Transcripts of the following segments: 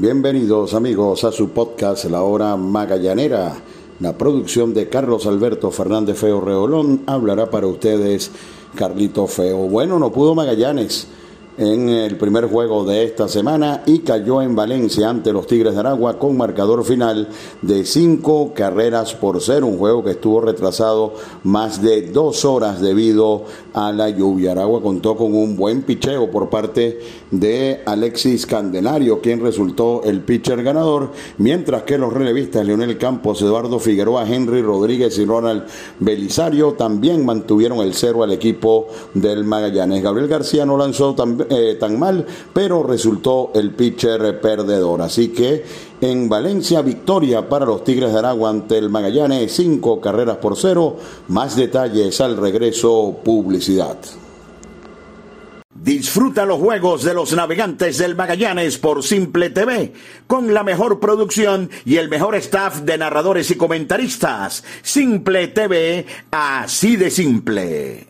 Bienvenidos amigos a su podcast La Hora Magallanera. La producción de Carlos Alberto Fernández Feo Reolón hablará para ustedes Carlito Feo. Bueno, no pudo Magallanes en el primer juego de esta semana y cayó en Valencia ante los Tigres de Aragua con marcador final de cinco carreras por cero, un juego que estuvo retrasado más de dos horas debido a la lluvia. Aragua contó con un buen picheo por parte de Alexis Candelario, quien resultó el pitcher ganador, mientras que los relevistas Leonel Campos, Eduardo Figueroa, Henry Rodríguez y Ronald Belisario también mantuvieron el cero al equipo del Magallanes. Gabriel García no lanzó tan, eh, tan mal, pero resultó el pitcher perdedor. Así que en Valencia, victoria para los Tigres de Aragua ante el Magallanes, cinco carreras por cero. Más detalles al regreso, publicidad. Disfruta los juegos de los navegantes del Magallanes por Simple TV, con la mejor producción y el mejor staff de narradores y comentaristas. Simple TV, así de simple.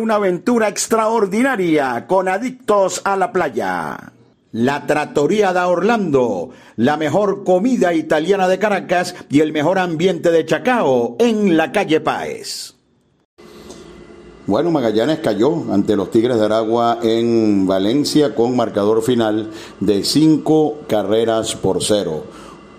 una aventura extraordinaria con adictos a la playa. La Trattoria da Orlando, la mejor comida italiana de Caracas y el mejor ambiente de Chacao en la calle Páez. Bueno, Magallanes cayó ante los Tigres de Aragua en Valencia con marcador final de cinco carreras por cero.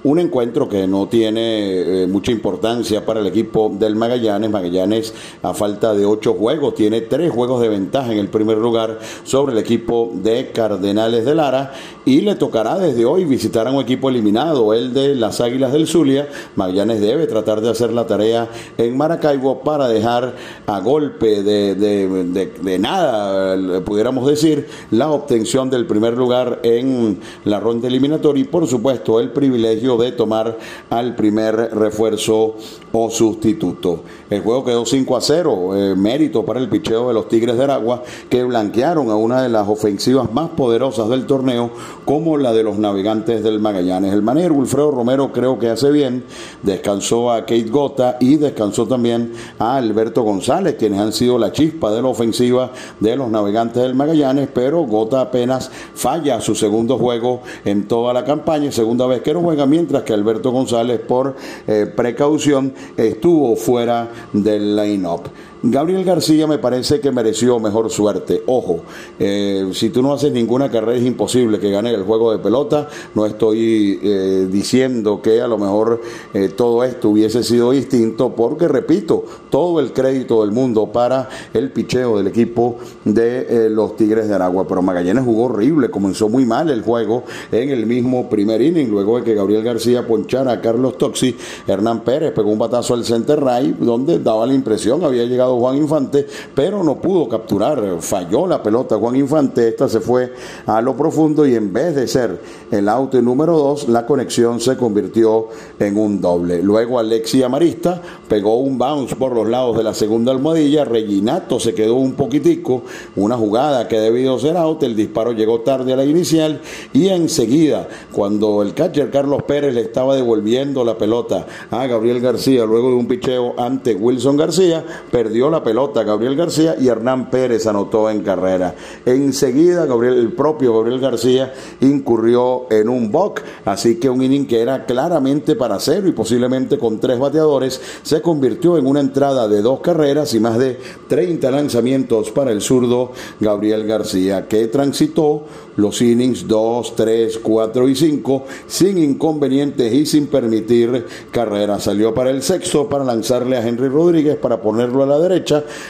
Un encuentro que no tiene eh, mucha importancia para el equipo del Magallanes. Magallanes, a falta de ocho juegos, tiene tres juegos de ventaja en el primer lugar sobre el equipo de Cardenales de Lara y le tocará desde hoy visitar a un equipo eliminado, el de las Águilas del Zulia. Magallanes debe tratar de hacer la tarea en Maracaibo para dejar a golpe de, de nada, pudiéramos decir, la obtención del primer lugar en la ronda eliminatoria y por supuesto el privilegio de tomar al primer refuerzo o sustituto. El juego quedó 5 a 0, eh, mérito para el picheo de los Tigres de Aragua, que blanquearon a una de las ofensivas más poderosas del torneo, como la de los navegantes del Magallanes. El manero Wilfredo Romero creo que hace bien, descansó a Kate Gota y descansó también a Alberto González, quienes han sido la chispa de la ofensiva de los navegantes del Magallanes, pero Gota apenas falla su segundo juego en toda la campaña, segunda vez que no juega, mientras que Alberto González por eh, precaución estuvo fuera del line-up. Gabriel García me parece que mereció mejor suerte. Ojo, eh, si tú no haces ninguna carrera es imposible que gane el juego de pelota. No estoy eh, diciendo que a lo mejor eh, todo esto hubiese sido distinto porque, repito, todo el crédito del mundo para el picheo del equipo de los Tigres de Aragua. Pero Magallanes jugó horrible, comenzó muy mal el juego en el mismo primer inning. Luego de que Gabriel García ponchara a Carlos Toxi, Hernán Pérez pegó un batazo al center right donde daba la impresión, había llegado Juan Infante, pero no pudo capturar, falló la pelota Juan Infante, esta se fue a lo profundo y en vez de ser el auto número dos, la conexión se convirtió en un doble. Luego Alexi Amarista pegó un bounce por los lados de la segunda almohadilla, Reginato se quedó un poquitico, una jugada que debió ser out, el disparo llegó tarde a la inicial y enseguida, cuando el catcher Carlos Pérez le estaba devolviendo la pelota a Gabriel García luego de un picheo ante Wilson García, perdió la pelota Gabriel García y Hernán Pérez anotó en carrera. Enseguida Gabriel, el propio Gabriel García incurrió en un boc, así que un inning que era claramente para cero y posiblemente con tres bateadores se convirtió en una entrada de dos carreras y más de 30 lanzamientos para el zurdo Gabriel García, que transitó los innings 2, 3, 4 y 5 sin inconvenientes y sin permitir carreras. Salió para el sexto para lanzarle a Henry Rodríguez para ponerlo a la derecha,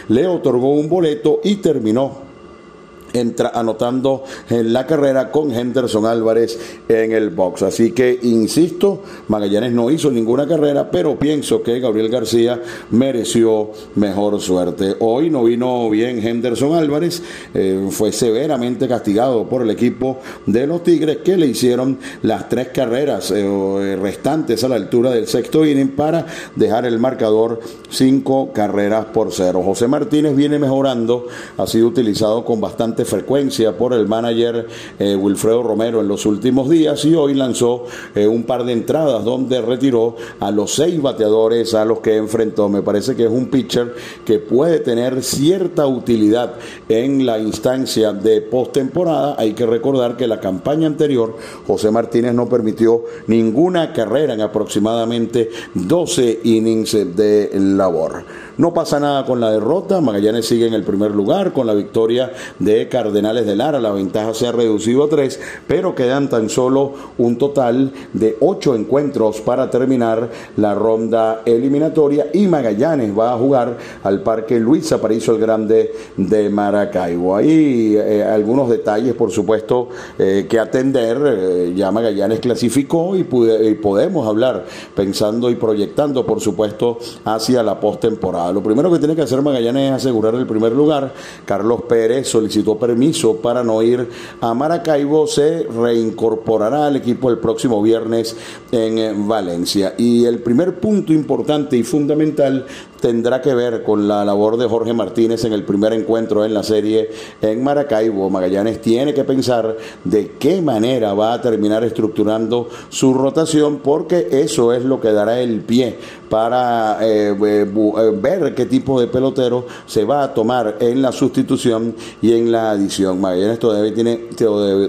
le otorgó un boleto y terminó entra anotando en la carrera con Henderson Álvarez en el box. Así que, insisto, Magallanes no hizo ninguna carrera, pero pienso que Gabriel García mereció mejor suerte. Hoy no vino bien Henderson Álvarez, eh, fue severamente castigado por el equipo de los Tigres que le hicieron las tres carreras eh, restantes a la altura del sexto inning para dejar el marcador cinco carreras por cero. José Martínez viene mejorando, ha sido utilizado con bastante frecuencia por el manager eh, Wilfredo Romero en los últimos días y hoy lanzó eh, un par de entradas donde retiró a los seis bateadores a los que enfrentó. Me parece que es un pitcher que puede tener cierta utilidad en la instancia de postemporada. Hay que recordar que la campaña anterior José Martínez no permitió ninguna carrera en aproximadamente 12 innings de labor. No pasa nada con la derrota, Magallanes sigue en el primer lugar con la victoria de Cardenales de Lara, la ventaja se ha reducido a tres, pero quedan tan solo un total de ocho encuentros para terminar la ronda eliminatoria y Magallanes va a jugar al Parque Luis Aparicio el Grande de Maracaibo. Hay eh, algunos detalles, por supuesto, eh, que atender. Eh, ya Magallanes clasificó y, y podemos hablar pensando y proyectando, por supuesto, hacia la postemporada. Lo primero que tiene que hacer Magallanes es asegurar el primer lugar. Carlos Pérez solicitó permiso para no ir a Maracaibo. Se reincorporará al equipo el próximo viernes en eh, Valencia. Y el primer punto importante y fundamental tendrá que ver con la labor de Jorge Martínez en el primer encuentro en la serie en Maracaibo. Magallanes tiene que pensar de qué manera va a terminar estructurando su rotación porque eso es lo que dará el pie para eh, eh, eh, ver qué tipo de pelotero se va a tomar en la sustitución y en la adición. Magallanes todavía tiene,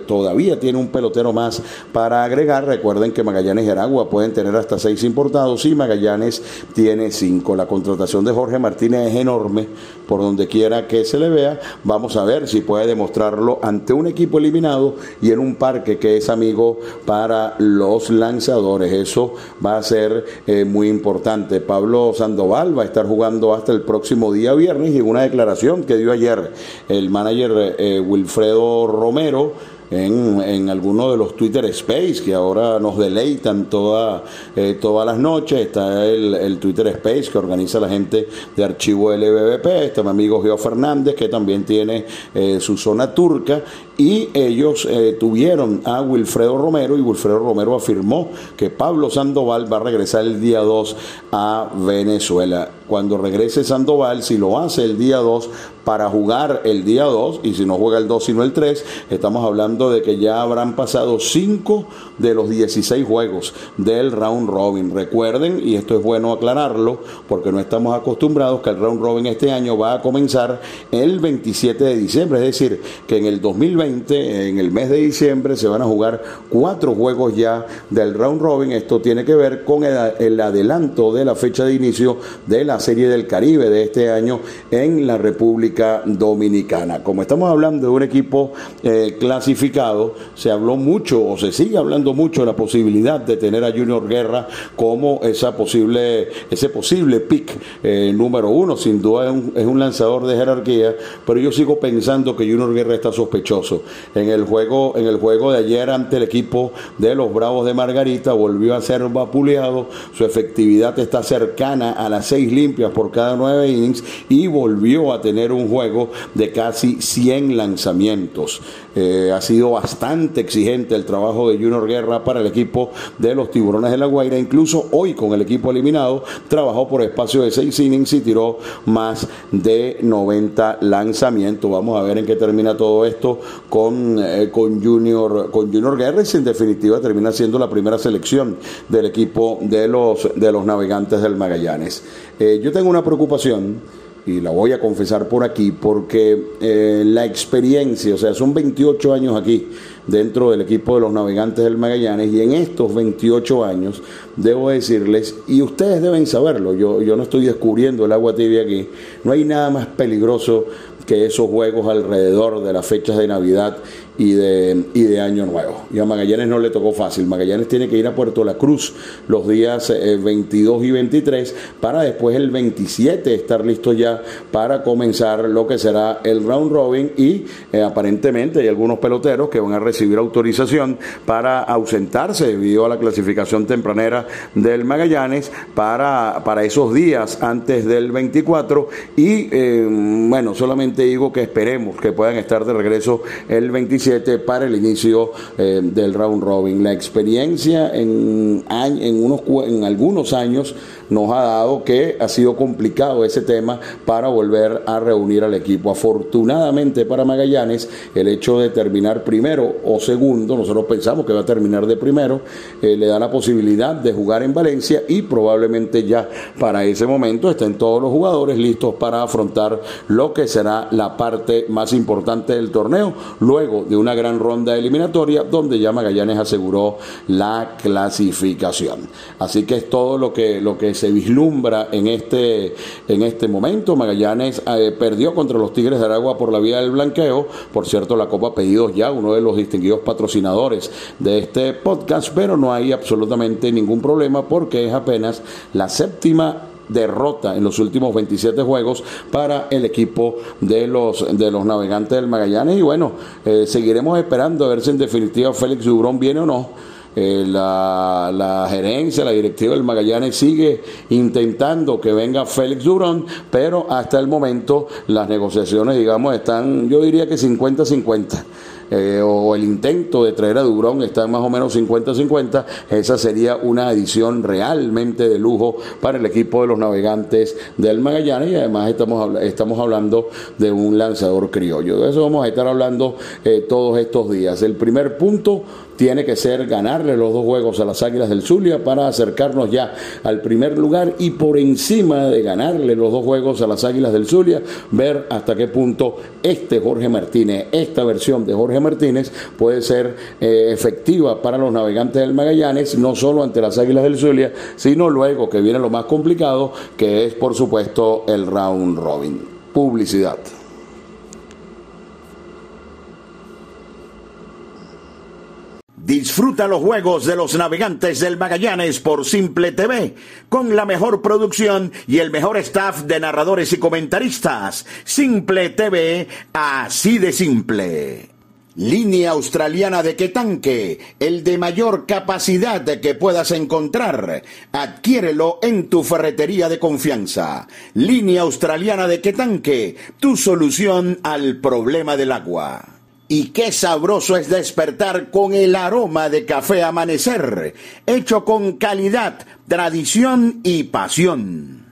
todavía tiene un pelotero más para agregar. Recuerden que Magallanes y Aragua pueden tener hasta seis importados y Magallanes tiene cinco. La contratación contratación de Jorge Martínez es enorme por donde quiera que se le vea. Vamos a ver si puede demostrarlo ante un equipo eliminado y en un parque que es amigo para los lanzadores. Eso va a ser eh, muy importante. Pablo Sandoval va a estar jugando hasta el próximo día viernes y una declaración que dio ayer el manager eh, Wilfredo Romero en, en alguno de los Twitter Space que ahora nos deleitan toda, eh, todas las noches. Está el, Twitter Space que organiza la gente de Archivo LBBP. Está mi amigo Geo Fernández que también tiene eh, su zona turca. Y ellos eh, tuvieron a Wilfredo Romero y Wilfredo Romero afirmó que Pablo Sandoval va a regresar el día 2 a Venezuela. Cuando regrese Sandoval, si lo hace el día 2 para jugar el día 2 y si no juega el 2 sino el 3, estamos hablando de que ya habrán pasado 5 de los 16 juegos del round robin. Recuerden, y esto es bueno aclararlo, porque no estamos acostumbrados que el round robin este año va a comenzar el 27 de diciembre, es decir, que en el 2020, en el mes de diciembre, se van a jugar cuatro juegos ya del round robin. Esto tiene que ver con el, el adelanto de la fecha de inicio de la Serie del Caribe de este año en la República Dominicana. Como estamos hablando de un equipo eh, clasificado, se habló mucho o se sigue hablando mucho de la posibilidad de tener a Junior Guerra como esa posible, ese posible pick eh, número uno. Sin duda es un, es un, lanzador de jerarquía, pero yo sigo pensando que Junior Guerra está sospechoso. En el juego, en el juego de ayer ante el equipo de los Bravos de Margarita volvió a ser vapuleado, su efectividad está cercana a las seis limpias por cada nueve innings y volvió a tener un juego de casi 100 lanzamientos. Eh, ha sido bastante exigente el trabajo de Junior Guerra para el equipo de los Tiburones de la Guaira. Incluso hoy con el equipo eliminado trabajó por espacio de 6 innings y tiró más de 90 lanzamientos. Vamos a ver en qué termina todo esto con, eh, con, Junior, con Junior y en definitiva termina siendo la primera selección del equipo de los, de los navegantes del Magallanes. Eh, yo tengo una preocupación y la voy a confesar por aquí, porque eh, la experiencia, o sea, son 28 años aquí dentro del equipo de los navegantes del Magallanes y en estos 28 años, debo decirles, y ustedes deben saberlo, yo, yo no estoy descubriendo el agua tibia aquí, no hay nada más peligroso que esos juegos alrededor de las fechas de Navidad y de, y de Año Nuevo. Y a Magallanes no le tocó fácil. Magallanes tiene que ir a Puerto La Cruz los días 22 eh, y 23 para después el 27 estar listo ya para comenzar lo que será el round robin y eh, aparentemente hay algunos peloteros que van a recibir autorización para ausentarse debido a la clasificación tempranera del Magallanes para, para esos días antes del 24 y eh, bueno, solamente digo que esperemos que puedan estar de regreso el 27 para el inicio eh, del round robin. La experiencia en, en, unos, en algunos años nos ha dado que ha sido complicado ese tema para volver a reunir al equipo. Afortunadamente para Magallanes, el hecho de terminar primero o segundo, nosotros pensamos que va a terminar de primero, eh, le da la posibilidad de jugar en Valencia y probablemente ya para ese momento estén todos los jugadores listos para afrontar lo que será la parte más importante del torneo, luego de una gran ronda eliminatoria donde ya Magallanes aseguró la clasificación. Así que es todo lo que, lo que se vislumbra en este, en este momento. Magallanes eh, perdió contra los Tigres de Aragua por la vía del blanqueo. Por cierto, la Copa Pedidos ya, uno de los distinguidos patrocinadores de este podcast, pero no hay absolutamente ningún problema porque es apenas la séptima derrota en los últimos 27 juegos para el equipo de los, de los navegantes del Magallanes. Y bueno, eh, seguiremos esperando a ver si en definitiva Félix Dubrón viene o no eh, la, la, gerencia, la directiva del Magallanes sigue intentando que venga Félix Durón, pero hasta el momento las negociaciones, digamos, están, yo diría que 50-50. Eh, o el intento de traer a Durón está más o menos 50-50, esa sería una adición realmente de lujo para el equipo de los navegantes del Magallanes y además estamos, estamos hablando de un lanzador criollo. De eso vamos a estar hablando eh, todos estos días. El primer punto tiene que ser ganarle los dos juegos a las Águilas del Zulia para acercarnos ya al primer lugar y por encima de ganarle los dos juegos a las Águilas del Zulia, ver hasta qué punto este Jorge Martínez, esta versión de Jorge Martínez puede ser eh, efectiva para los navegantes del Magallanes, no solo ante las Águilas del Zulia, sino luego que viene lo más complicado, que es por supuesto el round robin. Publicidad. Disfruta los juegos de los navegantes del Magallanes por Simple TV, con la mejor producción y el mejor staff de narradores y comentaristas. Simple TV, así de simple. Línea australiana de Quetanque, el de mayor capacidad que puedas encontrar. Adquiérelo en tu ferretería de confianza. Línea australiana de Quetanque, tu solución al problema del agua. Y qué sabroso es despertar con el aroma de café amanecer, hecho con calidad, tradición y pasión.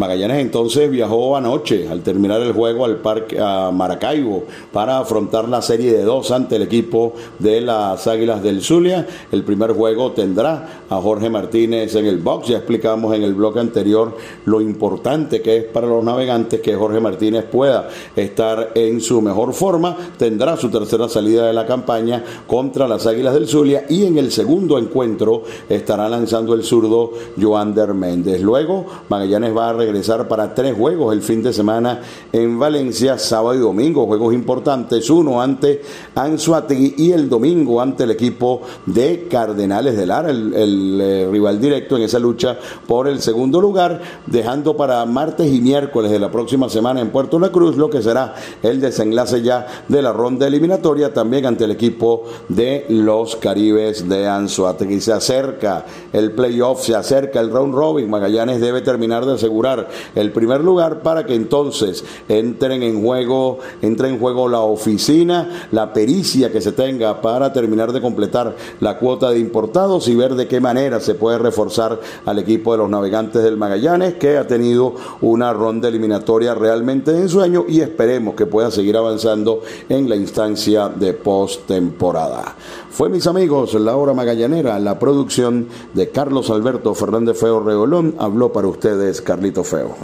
Magallanes entonces viajó anoche al terminar el juego al parque a Maracaibo para afrontar la serie de dos ante el equipo de las Águilas del Zulia. El primer juego tendrá a Jorge Martínez en el box. Ya explicamos en el bloque anterior lo importante que es para los navegantes que Jorge Martínez pueda estar en su mejor forma. Tendrá su tercera salida de la campaña contra las Águilas del Zulia y en el segundo encuentro estará lanzando el zurdo Joander Méndez. Luego Magallanes va a regresar para tres juegos el fin de semana en Valencia, sábado y domingo, juegos importantes, uno ante Anzuategui y el domingo ante el equipo de Cardenales de Lara, el, eh, rival directo en esa lucha por el segundo lugar, dejando para martes y miércoles de la próxima semana en Puerto La Cruz lo que será el desenlace ya de la ronda eliminatoria también ante el equipo de los Caribes de Anzuategui. Se acerca el playoff, se acerca el round robin, Magallanes debe terminar de asegurar el primer lugar para que entonces entren en juego, entre en juego la oficina, la pericia que se tenga para terminar de completar la cuota de importados y ver de qué manera se puede reforzar al equipo de los navegantes del Magallanes que ha tenido una ronda eliminatoria realmente en sueño y esperemos que pueda seguir avanzando en la instancia de postemporada. Fue mis amigos, la hora magallanera, la producción de Carlos Alberto Fernández Feo Regolón, habló para ustedes Carlito Feo.